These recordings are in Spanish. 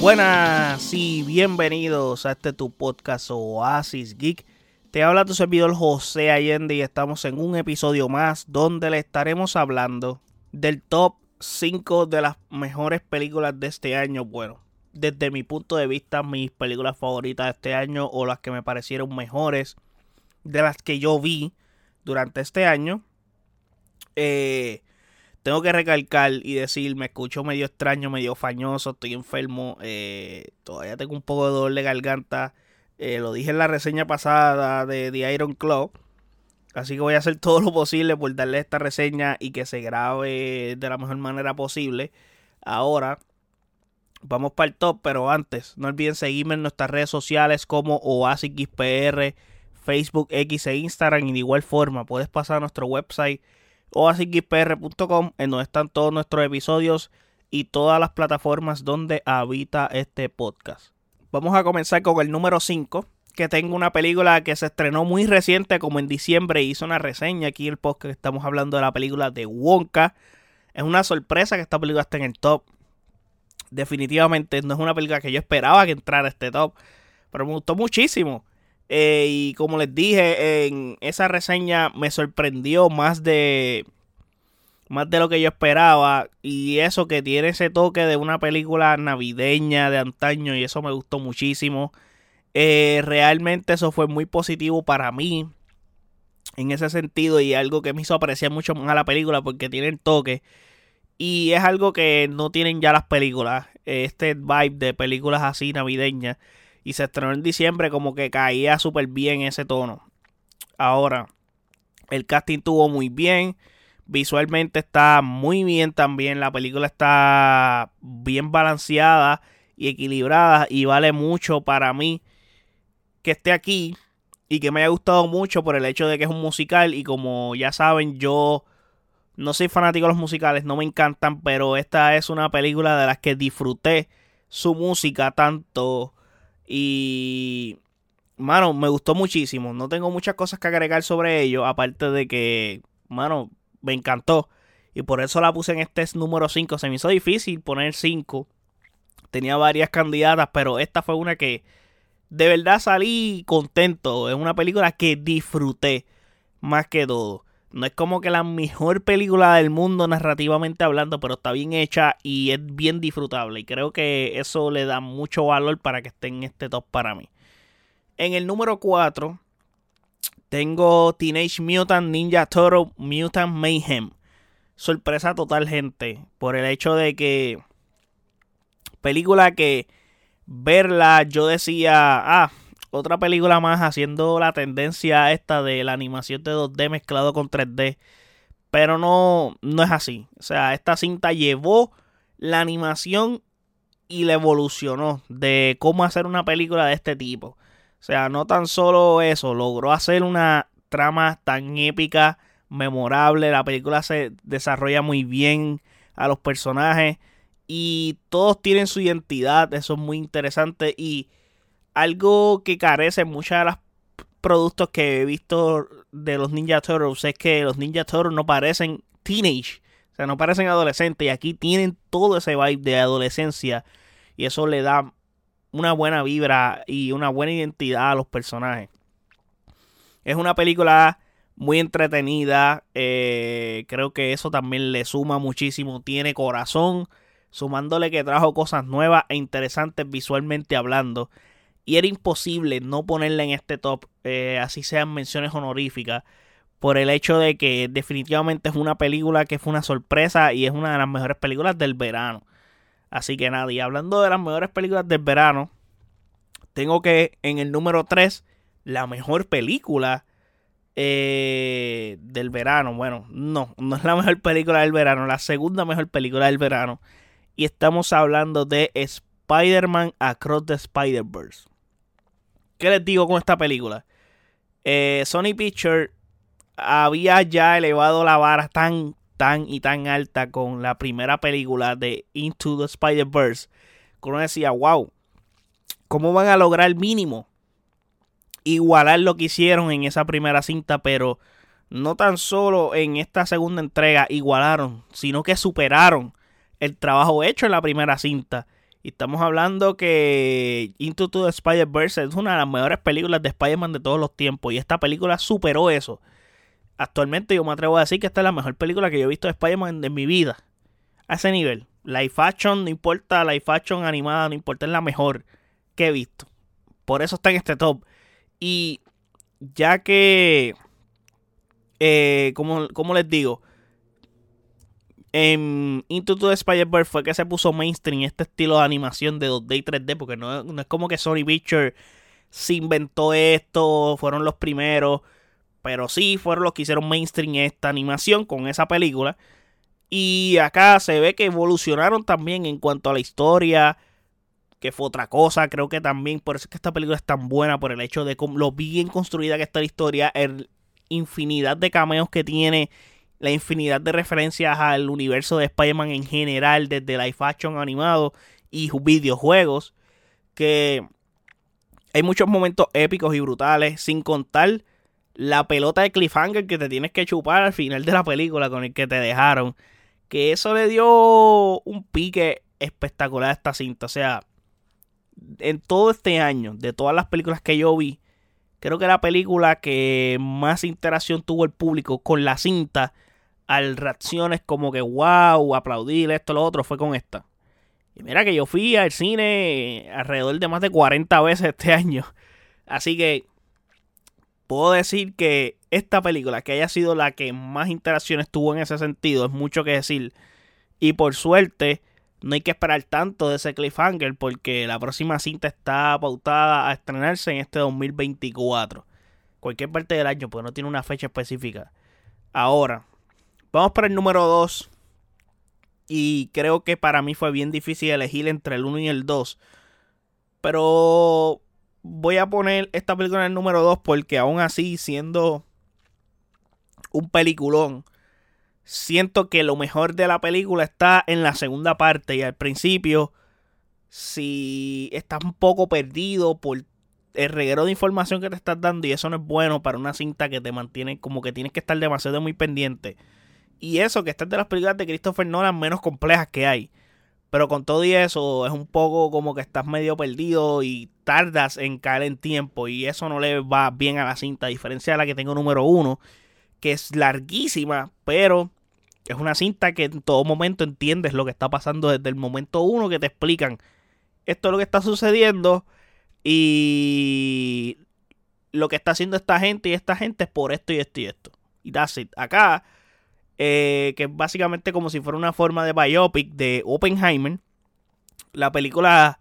Buenas y bienvenidos a este tu podcast Oasis Geek. Te habla tu servidor José Allende y estamos en un episodio más donde le estaremos hablando del top 5 de las mejores películas de este año. Bueno, desde mi punto de vista, mis películas favoritas de este año o las que me parecieron mejores de las que yo vi durante este año. Eh, tengo que recalcar y decir, me escucho medio extraño, medio fañoso, estoy enfermo, eh, todavía tengo un poco de dolor de garganta. Eh, lo dije en la reseña pasada de The Iron Claw. Así que voy a hacer todo lo posible por darle esta reseña y que se grabe de la mejor manera posible. Ahora, vamos para el top, pero antes, no olviden seguirme en nuestras redes sociales como OasisXPR, Facebook, X e Instagram. Y de igual forma, puedes pasar a nuestro website oasisxpr.com, en donde están todos nuestros episodios y todas las plataformas donde habita este podcast. Vamos a comenzar con el número 5, que tengo una película que se estrenó muy reciente, como en diciembre, hizo una reseña aquí en el podcast. Estamos hablando de la película de Wonka. Es una sorpresa que esta película esté en el top. Definitivamente no es una película que yo esperaba que entrara a este top, pero me gustó muchísimo. Eh, y como les dije, en esa reseña me sorprendió más de. Más de lo que yo esperaba. Y eso que tiene ese toque de una película navideña de antaño. Y eso me gustó muchísimo. Eh, realmente eso fue muy positivo para mí. En ese sentido. Y algo que me hizo apreciar mucho más a la película. Porque tiene el toque. Y es algo que no tienen ya las películas. Este vibe de películas así navideñas y se estrenó en diciembre como que caía súper bien ese tono. Ahora, el casting tuvo muy bien. Visualmente está muy bien también. La película está bien balanceada y equilibrada. Y vale mucho para mí que esté aquí. Y que me haya gustado mucho por el hecho de que es un musical. Y como ya saben, yo no soy fanático de los musicales. No me encantan. Pero esta es una película de las que disfruté su música tanto y, mano, me gustó muchísimo. No tengo muchas cosas que agregar sobre ello, aparte de que, mano, me encantó. Y por eso la puse en este número 5. Se me hizo difícil poner 5. Tenía varias candidatas, pero esta fue una que de verdad salí contento. Es una película que disfruté más que todo. No es como que la mejor película del mundo narrativamente hablando, pero está bien hecha y es bien disfrutable. Y creo que eso le da mucho valor para que esté en este top para mí. En el número 4 tengo Teenage Mutant Ninja Turtle Mutant Mayhem. Sorpresa total, gente. Por el hecho de que. Película que verla yo decía. Ah, otra película más haciendo la tendencia esta de la animación de 2D mezclado con 3D. Pero no, no es así. O sea, esta cinta llevó la animación y la evolucionó de cómo hacer una película de este tipo. O sea, no tan solo eso, logró hacer una trama tan épica, memorable. La película se desarrolla muy bien a los personajes y todos tienen su identidad. Eso es muy interesante y algo que carece en muchos de los productos que he visto de los Ninja Turtles es que los Ninja Turtles no parecen teenage, o sea, no parecen adolescentes y aquí tienen todo ese vibe de adolescencia y eso le da una buena vibra y una buena identidad a los personajes. Es una película muy entretenida, eh, creo que eso también le suma muchísimo, tiene corazón, sumándole que trajo cosas nuevas e interesantes visualmente hablando y era imposible no ponerla en este top, eh, así sean menciones honoríficas, por el hecho de que definitivamente es una película que fue una sorpresa y es una de las mejores películas del verano. Así que nada, y hablando de las mejores películas del verano, tengo que en el número 3, la mejor película eh, del verano. Bueno, no, no es la mejor película del verano, la segunda mejor película del verano. Y estamos hablando de Spider-Man Across the Spider-Verse. ¿Qué les digo con esta película? Eh, Sony Pictures había ya elevado la vara tan, tan y tan alta con la primera película de Into the Spider-Verse. Que uno decía, wow, ¿cómo van a lograr mínimo? Igualar lo que hicieron en esa primera cinta, pero no tan solo en esta segunda entrega igualaron, sino que superaron el trabajo hecho en la primera cinta Y estamos hablando que Into the Spider-Verse es una de las mejores películas de Spider-Man de todos los tiempos. Y esta película superó eso. Actualmente yo me atrevo a decir que esta es la mejor película que yo he visto de Spider-Man en mi vida. A ese nivel. Live action, no importa, live action animada, no importa, es la mejor que he visto. Por eso está en este top. Y ya que, eh, como, como les digo, en Into the Spider-Verse fue que se puso mainstream este estilo de animación de 2D y 3D, porque no, es como que Sony Pictures se inventó esto, fueron los primeros, pero sí fueron los que hicieron mainstream esta animación con esa película. Y acá se ve que evolucionaron también en cuanto a la historia, que fue otra cosa, creo que también, por eso es que esta película es tan buena, por el hecho de lo bien construida que está la historia, el infinidad de cameos que tiene la infinidad de referencias al universo de Spider-Man en general, desde live action animado y videojuegos, que hay muchos momentos épicos y brutales, sin contar la pelota de cliffhanger que te tienes que chupar al final de la película con el que te dejaron, que eso le dio un pique espectacular a esta cinta, o sea, en todo este año, de todas las películas que yo vi, creo que la película que más interacción tuvo el público con la cinta al reacciones como que wow, aplaudir esto, lo otro, fue con esta. Y mira que yo fui al cine alrededor de más de 40 veces este año. Así que puedo decir que esta película, que haya sido la que más interacciones tuvo en ese sentido, es mucho que decir. Y por suerte, no hay que esperar tanto de ese cliffhanger porque la próxima cinta está pautada a estrenarse en este 2024. Cualquier parte del año, pues no tiene una fecha específica. Ahora, Vamos para el número 2. Y creo que para mí fue bien difícil elegir entre el 1 y el 2. Pero voy a poner esta película en el número 2 porque aún así, siendo un peliculón, siento que lo mejor de la película está en la segunda parte. Y al principio, si estás un poco perdido por el reguero de información que te estás dando y eso no es bueno para una cinta que te mantiene como que tienes que estar demasiado muy pendiente y eso, que esta es de las películas de Christopher Nolan menos complejas que hay. Pero con todo y eso, es un poco como que estás medio perdido y tardas en caer en tiempo. Y eso no le va bien a la cinta, a diferencia de la que tengo número uno, que es larguísima, pero es una cinta que en todo momento entiendes lo que está pasando desde el momento uno que te explican esto es lo que está sucediendo y lo que está haciendo esta gente y esta gente es por esto y esto y esto. Y that's it. Acá eh, que es básicamente como si fuera una forma de biopic de Oppenheimer. La película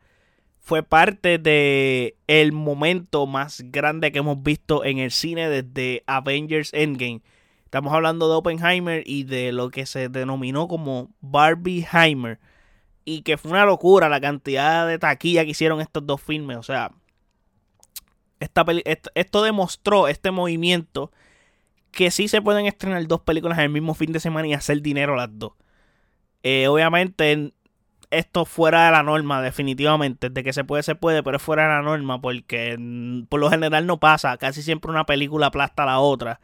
fue parte de el momento más grande que hemos visto en el cine desde Avengers Endgame. Estamos hablando de Oppenheimer y de lo que se denominó como Barbieheimer. Y que fue una locura la cantidad de taquilla que hicieron estos dos filmes. O sea, esta esto demostró este movimiento que sí se pueden estrenar dos películas en el mismo fin de semana y hacer dinero las dos. Eh, obviamente, esto fuera de la norma, definitivamente. De que se puede, se puede, pero es fuera de la norma porque mm, por lo general no pasa. Casi siempre una película aplasta a la otra.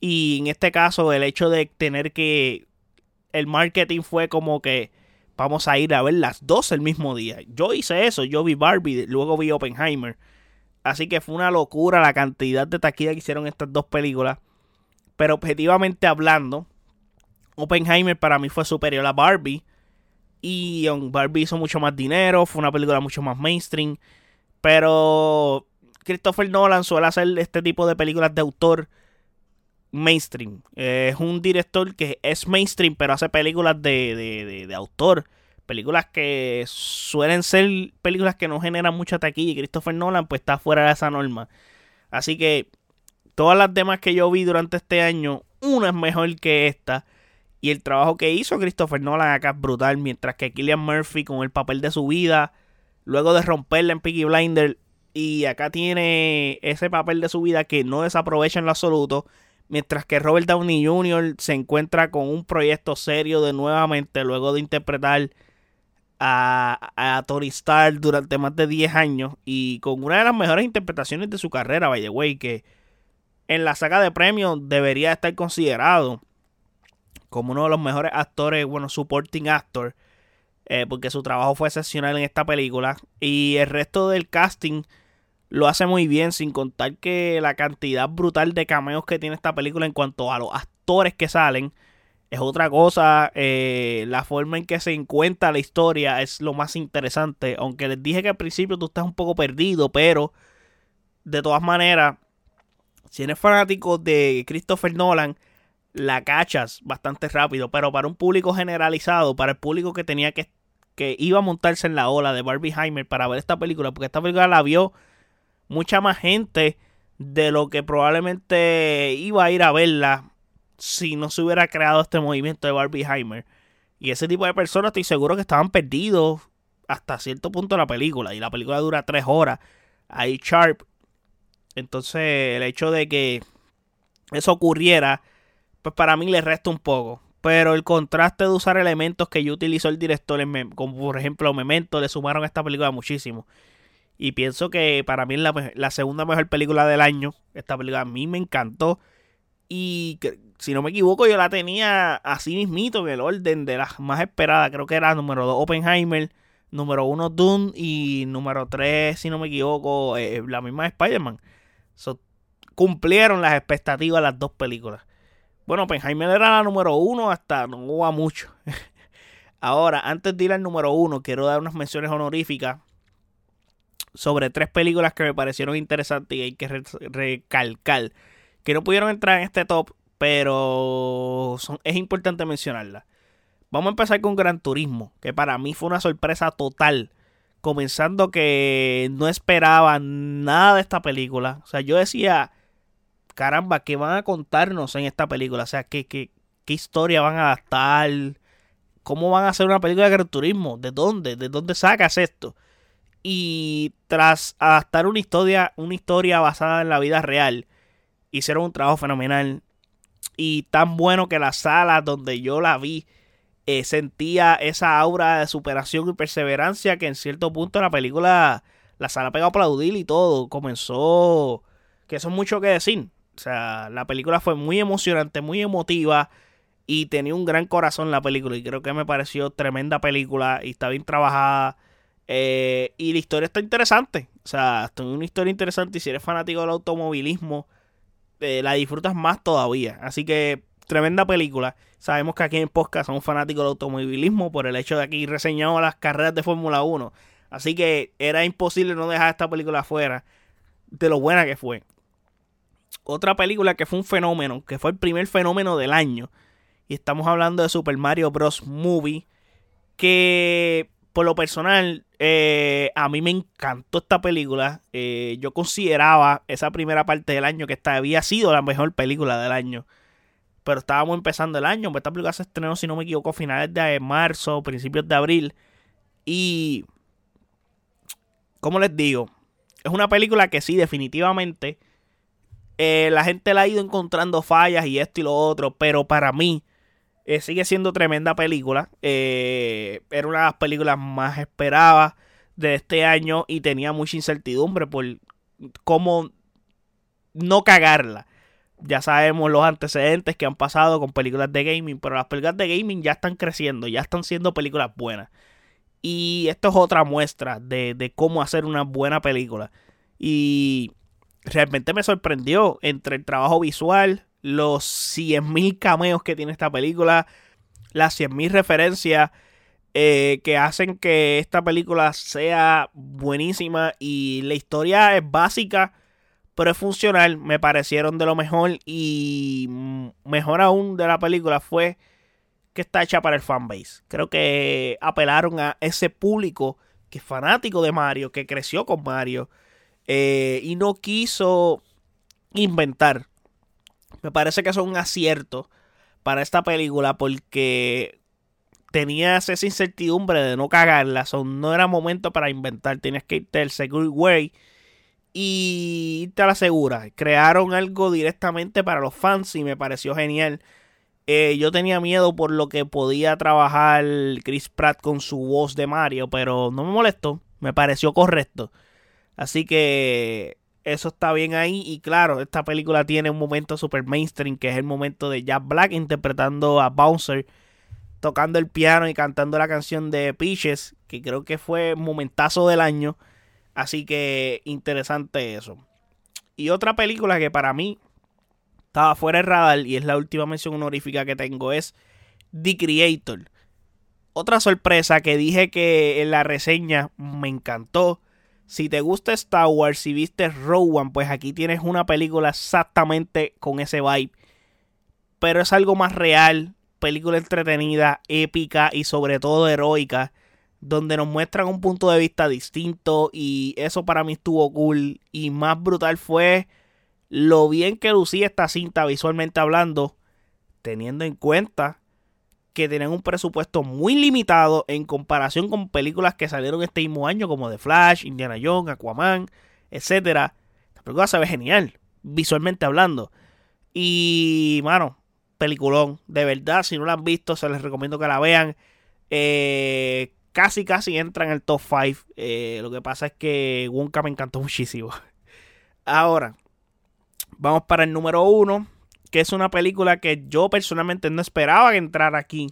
Y en este caso, el hecho de tener que. El marketing fue como que vamos a ir a ver las dos el mismo día. Yo hice eso, yo vi Barbie, luego vi Oppenheimer. Así que fue una locura la cantidad de taquilla que hicieron estas dos películas. Pero objetivamente hablando, Oppenheimer para mí fue superior a Barbie. Y Barbie hizo mucho más dinero, fue una película mucho más mainstream. Pero Christopher Nolan suele hacer este tipo de películas de autor mainstream. es un director que es mainstream, pero hace películas de, de, de, autor. Películas que suelen ser películas que no generan mucha taquilla. Y Christopher Nolan pues está fuera de esa norma. Así que todas las demás que yo vi durante este año, una es mejor que esta. Y el trabajo que hizo Christopher Nolan acá es brutal. Mientras que Killian Murphy con el papel de su vida, luego de romperla en Piggy Blinder, y acá tiene ese papel de su vida que no desaprovecha en lo absoluto. Mientras que Robert Downey Jr. se encuentra con un proyecto serio de nuevamente, luego de interpretar a, a Tony Stark durante más de 10 años. Y con una de las mejores interpretaciones de su carrera, by the que en la saga de premios debería estar considerado como uno de los mejores actores, bueno, supporting actor. eh, porque su trabajo fue excepcional en esta película. Y el resto del casting lo hace muy bien, sin contar que la cantidad brutal de cameos que tiene esta película en cuanto a los actores que salen es otra cosa. Eh, la forma en que se encuentra la historia es lo más interesante. Aunque les dije que al principio tú estás un poco perdido, pero de todas maneras, si eres fanático de Christopher Nolan, la cachas bastante rápido. Pero para un público generalizado, para el público que tenía que, que iba a montarse en la ola de Barbie Heimer para ver esta película, porque esta película la vio mucha más gente de lo que probablemente iba a ir a verla si no se hubiera creado este movimiento de Barbieheimer. Y ese tipo de personas estoy seguro que estaban perdidos hasta cierto punto de la película. Y la película dura tres horas. Ahí Sharp. Entonces el hecho de que eso ocurriera, pues para mí le resta un poco. Pero el contraste de usar elementos que yo utilizó el director, como por ejemplo Memento, le sumaron a esta película muchísimo. Y pienso que para mí es la, segunda mejor película del año. Esta película a mí me encantó. Y si no me equivoco, yo la tenía así mismito en el orden de las más esperadas. Creo que era número 2 Oppenheimer, número 1 Dune y número 3, si no me equivoco, eh, la misma Spider-Man. Cumplieron las expectativas las dos películas. Bueno, Oppenheimer era la número 1 hasta no va mucho. Ahora, antes de ir al número 1, quiero dar unas menciones honoríficas sobre tres películas que me parecieron interesantes y hay que recalcar que no pudieron entrar en este top, pero es importante mencionarla. Vamos a empezar con Gran Turismo, que para mí fue una sorpresa total. Comenzando que no esperaba nada de esta película. O sea, yo decía, caramba, ¿qué van a contarnos en esta película? O sea, ¿qué, qué, qué historia van a adaptar? ¿Cómo van a hacer una película de Turismo? ¿De dónde? ¿De dónde sacas esto? Y tras adaptar una historia, una historia basada en la vida real, hicieron un trabajo fenomenal. Y tan bueno que la sala donde yo la vi eh, sentía esa aura de superación y perseverancia que en cierto punto la película, la sala pegó a aplaudir y todo. Comenzó, que eso es mucho que decir. O sea, la película fue muy emocionante, muy emotiva y tenía un gran corazón la película y creo que me pareció tremenda película y está bien trabajada. Eh, y la historia está interesante. O sea, es una historia interesante y si eres fanático del automovilismo eh, la disfrutas más todavía. Así que tremenda película. Sabemos que aquí en Podcast somos fanáticos del automovilismo por el hecho de aquí reseñamos las carreras de Fórmula 1. Así que era imposible no dejar esta película afuera de lo buena que fue. Otra película que fue un fenómeno, que fue el primer fenómeno del año. Y estamos hablando de Super Mario Bros. Movie. Que por lo personal, eh, a mí me encantó esta película. Eh, yo consideraba esa primera parte del año que esta había sido la mejor película del año. Pero estábamos empezando el año. Esta película se estrenó, si no me equivoco, a finales de marzo, principios de abril. Y. ¿Cómo les digo? Es una película que sí, definitivamente. Eh, la gente la ha ido encontrando fallas y esto y lo otro. Pero para mí eh, sigue siendo tremenda película. Eh, era una de las películas más esperadas de este año y tenía mucha incertidumbre por cómo no cagarla. Ya sabemos los antecedentes que han pasado con películas de gaming, pero las películas de gaming ya están creciendo, ya están siendo películas buenas. Y esto es otra muestra de, de cómo hacer una buena película. Y realmente me sorprendió entre el trabajo visual, los 100.000 cameos que tiene esta película, las 100.000 referencias eh, que hacen que esta película sea buenísima y la historia es básica, pero es funcional, me parecieron de lo mejor y mejor aún de la película fue que está hecha para el fanbase. Creo que apelaron a ese público que es fanático de Mario, que creció con Mario eh, y no quiso inventar me parece que es un acierto para esta película porque tenías esa incertidumbre de no cagarla. no era momento para inventar. Tenías que irte el seguro way y te la segura. Crearon algo directamente para los fans y me pareció genial. Eh, yo tenía miedo por lo que podía trabajar Chris Pratt con su voz de Mario, pero no me molestó. Me pareció correcto. Así que eso está bien ahí. Y claro, esta película tiene un momento super mainstream, que es el momento de Jack Black interpretando a Bouncer. tocando el piano y cantando la canción de Peaches, que creo que fue momentazo del año. Así que interesante eso. Y otra película que para mí estaba fuera de radar y es la última mención honorífica que tengo es The Creator. Otra sorpresa que dije que en la reseña me encantó. Si te gusta Star Wars, si viste One, pues aquí tienes una película exactamente con ese vibe. Pero es algo más real, película entretenida, épica y sobre todo heroica, donde nos muestran un punto de vista distinto y eso para mí estuvo cool y más brutal fue lo bien que lucía esta cinta visualmente hablando, teniendo en cuenta que tenían un presupuesto muy limitado en comparación con películas que salieron este mismo año como The Flash, Indiana Jones, Aquaman, etc. La película se ve genial, visualmente hablando. Y, mano, peliculón. De verdad, si no la han visto, se les recomiendo que la vean. Eh, casi, casi entra en el top 5. Eh, lo que pasa es que Wonka me encantó muchísimo. Ahora, vamos para el número 1 que es una película que yo personalmente no esperaba que entrara aquí.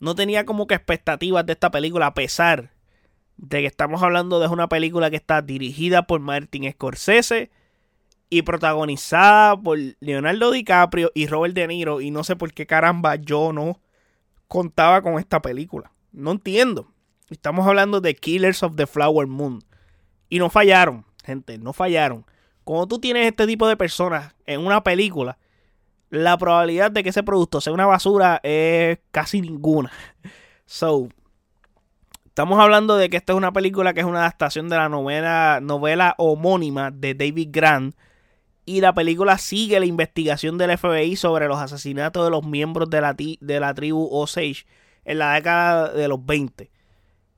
No tenía como que expectativas de esta película, a pesar de que estamos hablando de una película que está dirigida por Martin Scorsese y protagonizada por Leonardo DiCaprio y Robert De Niro. Y no sé por qué caramba yo no contaba con esta película. No entiendo. Estamos hablando de Killers of the Flower Moon. Y no fallaron, gente, no fallaron. Cuando tú tienes este tipo de personas en una película, la probabilidad de que ese producto sea una basura es casi ninguna. So, estamos hablando de que esta es una película que es una adaptación de la novela, novela homónima de David Grant. Y la película sigue la investigación del FBI sobre los asesinatos de los miembros de la, de la tribu Osage en la década de los 20.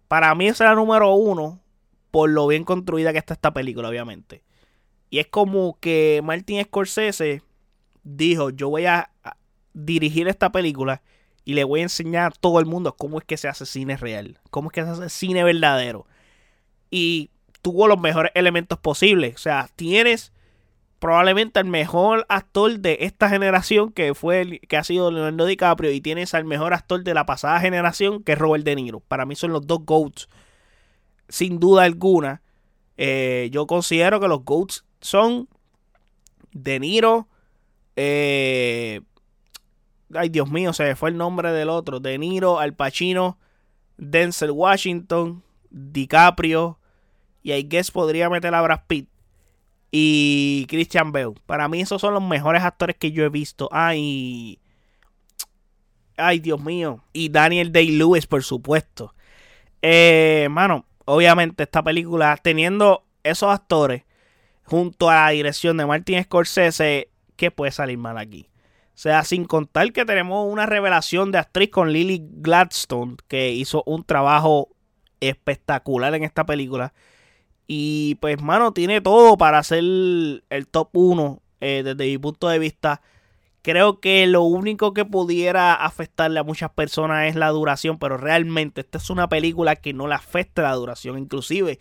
Para mí es la número uno por lo bien construida que está esta película, obviamente. Y es como que Martin Scorsese dijo, yo voy a dirigir esta película y le voy a enseñar a todo el mundo cómo es que se hace cine real, cómo es que se hace cine verdadero. Y tuvo los mejores elementos posibles. O sea, tienes probablemente al mejor actor de esta generación, que fue que ha sido Leonardo DiCaprio, y tienes al mejor actor de la pasada generación, que es Robert De Niro. Para mí son los dos GOATs, sin duda alguna. Eh, yo considero que los GOATs son De Niro. Eh, ay, Dios mío, se fue el nombre del otro. De Niro, Al Pacino, Denzel Washington, DiCaprio. Y I guess podría meter a Brad Pitt. Y Christian Bale. Para mí esos son los mejores actores que yo he visto. Ay. Ay, Dios mío. Y Daniel Day-Lewis, por supuesto. Eh, mano, obviamente esta película, teniendo esos actores, junto a la dirección de Martin Scorsese, ¿qué puede salir mal aquí? O sea, sin contar que tenemos una revelación de actriz con Lily Gladstone, que hizo un trabajo espectacular en esta película. Y pues, mano, tiene todo para ser el top 1 eh, desde mi punto de vista. Creo que lo único que pudiera afectarle a muchas personas es la duración, pero realmente esta es una película que no le afecta la duración. Inclusive,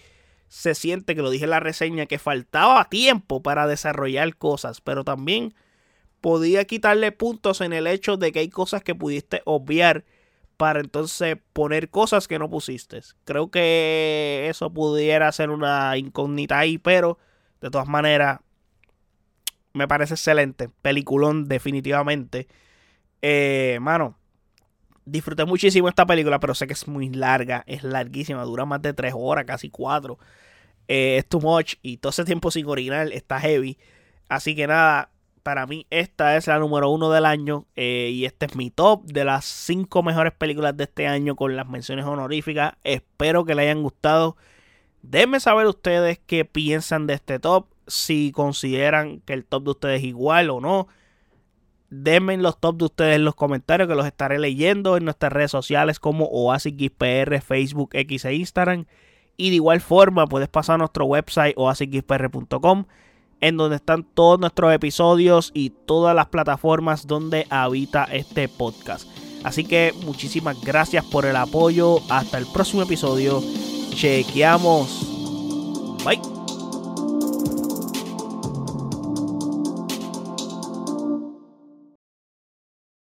se siente, que lo dije en la reseña, que faltaba tiempo para desarrollar cosas, pero también podía quitarle puntos en el hecho de que hay cosas que pudiste obviar para entonces poner cosas que no pusiste. Creo que eso pudiera ser una incógnita ahí, pero de todas maneras me parece excelente. Peliculón definitivamente. Eh, mano, disfruté muchísimo esta película, pero sé que es muy larga, es larguísima, dura más de 3 horas, casi 4. Eh, es too much y todo ese tiempo sin original está heavy. Así que nada, para mí esta es la número uno del año eh, y este es mi top de las 5 mejores películas de este año con las menciones honoríficas. Espero que les hayan gustado. Déjenme saber ustedes qué piensan de este top, si consideran que el top de ustedes es igual o no. Denme los top de ustedes en los comentarios que los estaré leyendo en nuestras redes sociales como OasisXPR, Facebook, X e Instagram. Y de igual forma puedes pasar a nuestro website oasisxpr.com en donde están todos nuestros episodios y todas las plataformas donde habita este podcast. Así que muchísimas gracias por el apoyo. Hasta el próximo episodio. Chequeamos.